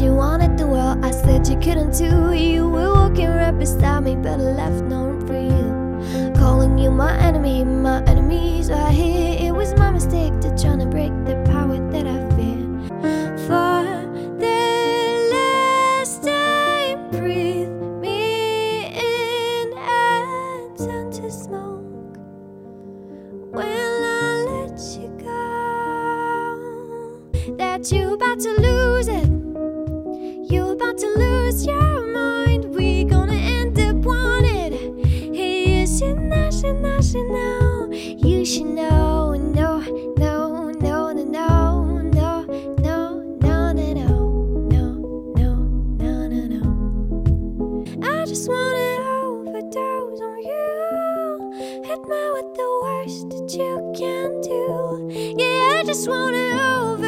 you wanted the world, I said you couldn't too. You were walking right beside me, but I left no room for you. Calling you my enemy, my enemies are here. It was my mistake to try to break the power that I fear. For the last time, breathe me in and turn to smoke. Will I let you go? That you about to lose to lose your mind we're gonna end hit me with the worst that you can do. Yeah, I just wanna overdose.